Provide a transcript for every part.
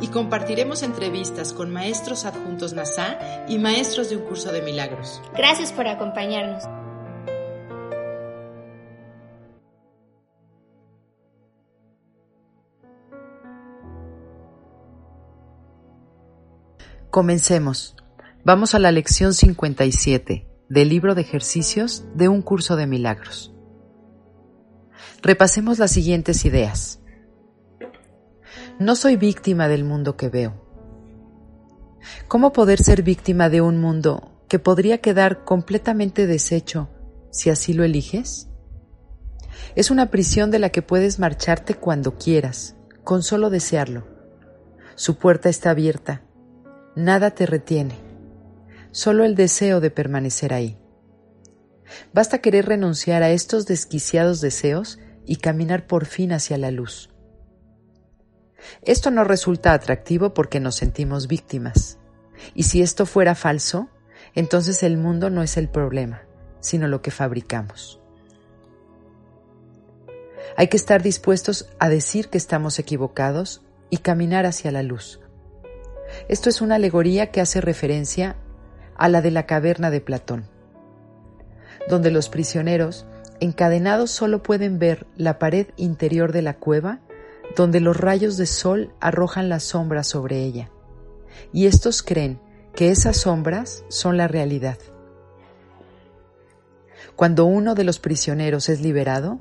Y compartiremos entrevistas con maestros adjuntos NASA y maestros de un curso de milagros. Gracias por acompañarnos. Comencemos. Vamos a la lección 57 del libro de ejercicios de un curso de milagros. Repasemos las siguientes ideas. No soy víctima del mundo que veo. ¿Cómo poder ser víctima de un mundo que podría quedar completamente deshecho si así lo eliges? Es una prisión de la que puedes marcharte cuando quieras, con solo desearlo. Su puerta está abierta Nada te retiene, solo el deseo de permanecer ahí. Basta querer renunciar a estos desquiciados deseos y caminar por fin hacia la luz. Esto no resulta atractivo porque nos sentimos víctimas. Y si esto fuera falso, entonces el mundo no es el problema, sino lo que fabricamos. Hay que estar dispuestos a decir que estamos equivocados y caminar hacia la luz esto es una alegoría que hace referencia a la de la caverna de Platón, donde los prisioneros encadenados solo pueden ver la pared interior de la cueva donde los rayos de sol arrojan las sombras sobre ella, y estos creen que esas sombras son la realidad. Cuando uno de los prisioneros es liberado,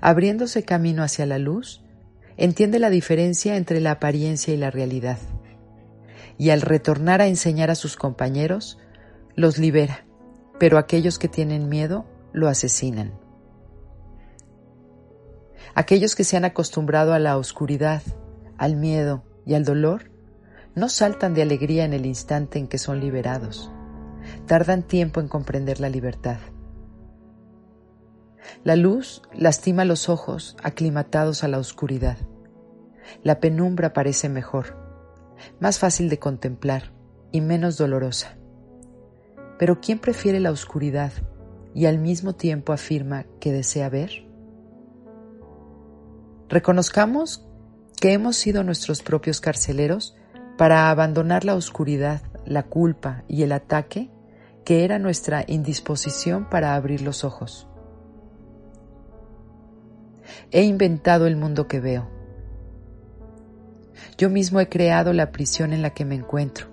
abriéndose camino hacia la luz, entiende la diferencia entre la apariencia y la realidad y al retornar a enseñar a sus compañeros, los libera, pero aquellos que tienen miedo lo asesinan. Aquellos que se han acostumbrado a la oscuridad, al miedo y al dolor, no saltan de alegría en el instante en que son liberados. Tardan tiempo en comprender la libertad. La luz lastima los ojos aclimatados a la oscuridad. La penumbra parece mejor más fácil de contemplar y menos dolorosa. Pero ¿quién prefiere la oscuridad y al mismo tiempo afirma que desea ver? Reconozcamos que hemos sido nuestros propios carceleros para abandonar la oscuridad, la culpa y el ataque que era nuestra indisposición para abrir los ojos. He inventado el mundo que veo yo mismo he creado la prisión en la que me encuentro,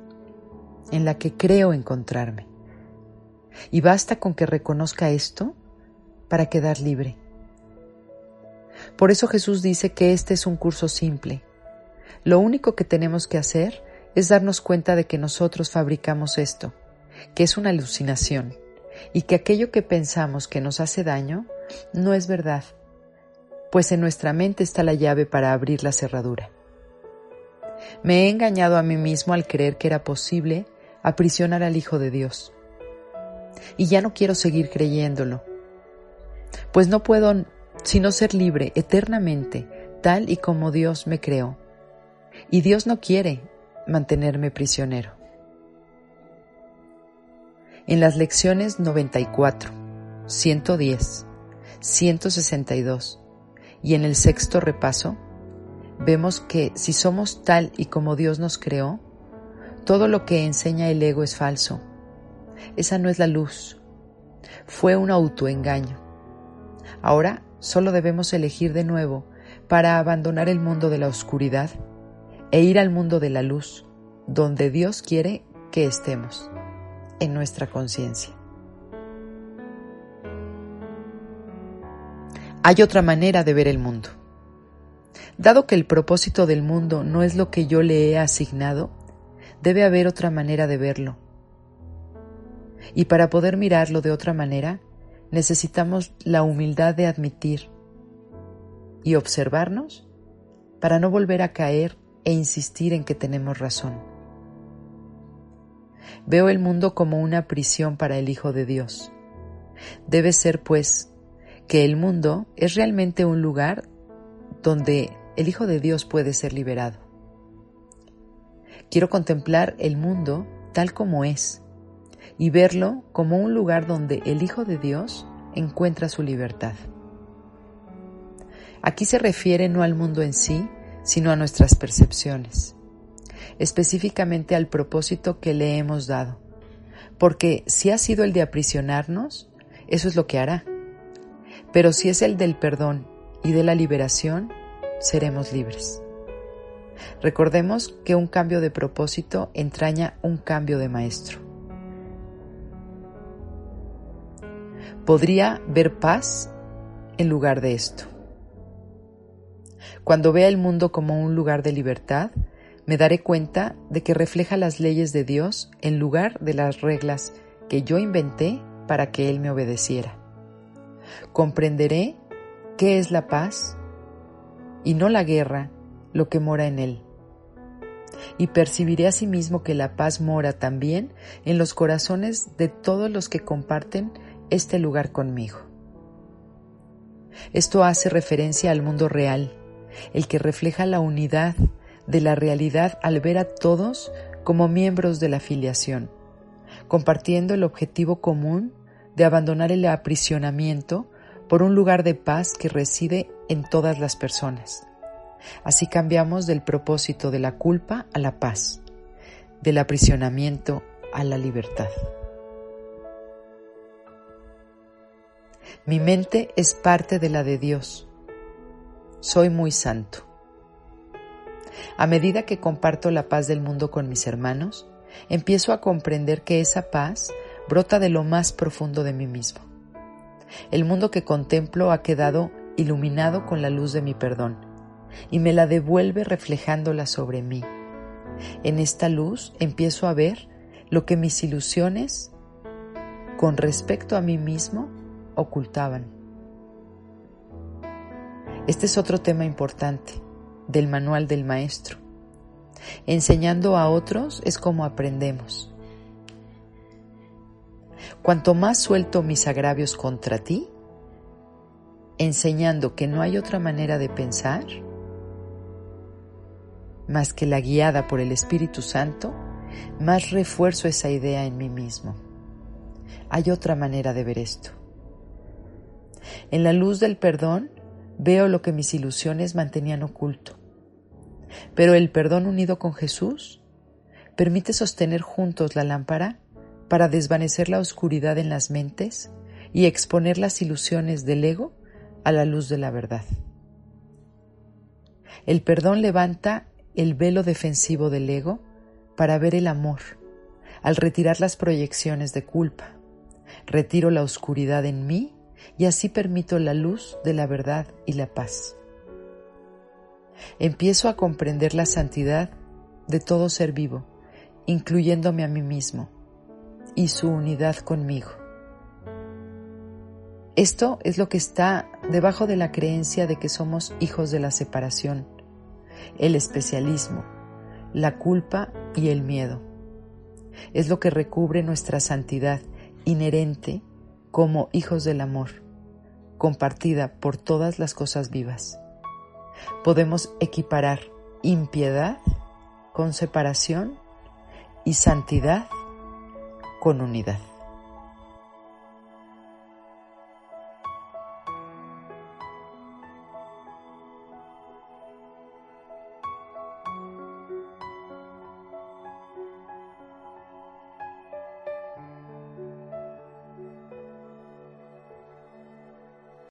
en la que creo encontrarme. Y basta con que reconozca esto para quedar libre. Por eso Jesús dice que este es un curso simple. Lo único que tenemos que hacer es darnos cuenta de que nosotros fabricamos esto, que es una alucinación, y que aquello que pensamos que nos hace daño no es verdad, pues en nuestra mente está la llave para abrir la cerradura. Me he engañado a mí mismo al creer que era posible aprisionar al Hijo de Dios. Y ya no quiero seguir creyéndolo, pues no puedo sino ser libre eternamente, tal y como Dios me creó. Y Dios no quiere mantenerme prisionero. En las lecciones 94, 110, 162 y en el sexto repaso, vemos que si somos tal y como Dios nos creó, todo lo que enseña el ego es falso. Esa no es la luz. Fue un autoengaño. Ahora solo debemos elegir de nuevo para abandonar el mundo de la oscuridad e ir al mundo de la luz, donde Dios quiere que estemos, en nuestra conciencia. Hay otra manera de ver el mundo. Dado que el propósito del mundo no es lo que yo le he asignado, debe haber otra manera de verlo. Y para poder mirarlo de otra manera, necesitamos la humildad de admitir y observarnos para no volver a caer e insistir en que tenemos razón. Veo el mundo como una prisión para el Hijo de Dios. Debe ser, pues, que el mundo es realmente un lugar donde el Hijo de Dios puede ser liberado. Quiero contemplar el mundo tal como es y verlo como un lugar donde el Hijo de Dios encuentra su libertad. Aquí se refiere no al mundo en sí, sino a nuestras percepciones, específicamente al propósito que le hemos dado, porque si ha sido el de aprisionarnos, eso es lo que hará. Pero si es el del perdón y de la liberación, seremos libres. Recordemos que un cambio de propósito entraña un cambio de maestro. Podría ver paz en lugar de esto. Cuando vea el mundo como un lugar de libertad, me daré cuenta de que refleja las leyes de Dios en lugar de las reglas que yo inventé para que Él me obedeciera. Comprenderé qué es la paz y no la guerra lo que mora en Él. Y percibiré asimismo que la paz mora también en los corazones de todos los que comparten este lugar conmigo. Esto hace referencia al mundo real, el que refleja la unidad de la realidad al ver a todos como miembros de la filiación, compartiendo el objetivo común de abandonar el aprisionamiento por un lugar de paz que reside en todas las personas. Así cambiamos del propósito de la culpa a la paz, del aprisionamiento a la libertad. Mi mente es parte de la de Dios. Soy muy santo. A medida que comparto la paz del mundo con mis hermanos, empiezo a comprender que esa paz brota de lo más profundo de mí mismo. El mundo que contemplo ha quedado iluminado con la luz de mi perdón y me la devuelve reflejándola sobre mí. En esta luz empiezo a ver lo que mis ilusiones con respecto a mí mismo ocultaban. Este es otro tema importante del manual del maestro. Enseñando a otros es como aprendemos. Cuanto más suelto mis agravios contra ti, enseñando que no hay otra manera de pensar más que la guiada por el Espíritu Santo, más refuerzo esa idea en mí mismo. Hay otra manera de ver esto. En la luz del perdón veo lo que mis ilusiones mantenían oculto. Pero el perdón unido con Jesús permite sostener juntos la lámpara para desvanecer la oscuridad en las mentes y exponer las ilusiones del ego a la luz de la verdad. El perdón levanta el velo defensivo del ego para ver el amor. Al retirar las proyecciones de culpa, retiro la oscuridad en mí y así permito la luz de la verdad y la paz. Empiezo a comprender la santidad de todo ser vivo, incluyéndome a mí mismo y su unidad conmigo. Esto es lo que está debajo de la creencia de que somos hijos de la separación, el especialismo, la culpa y el miedo. Es lo que recubre nuestra santidad inherente como hijos del amor, compartida por todas las cosas vivas. Podemos equiparar impiedad con separación y santidad con unidad.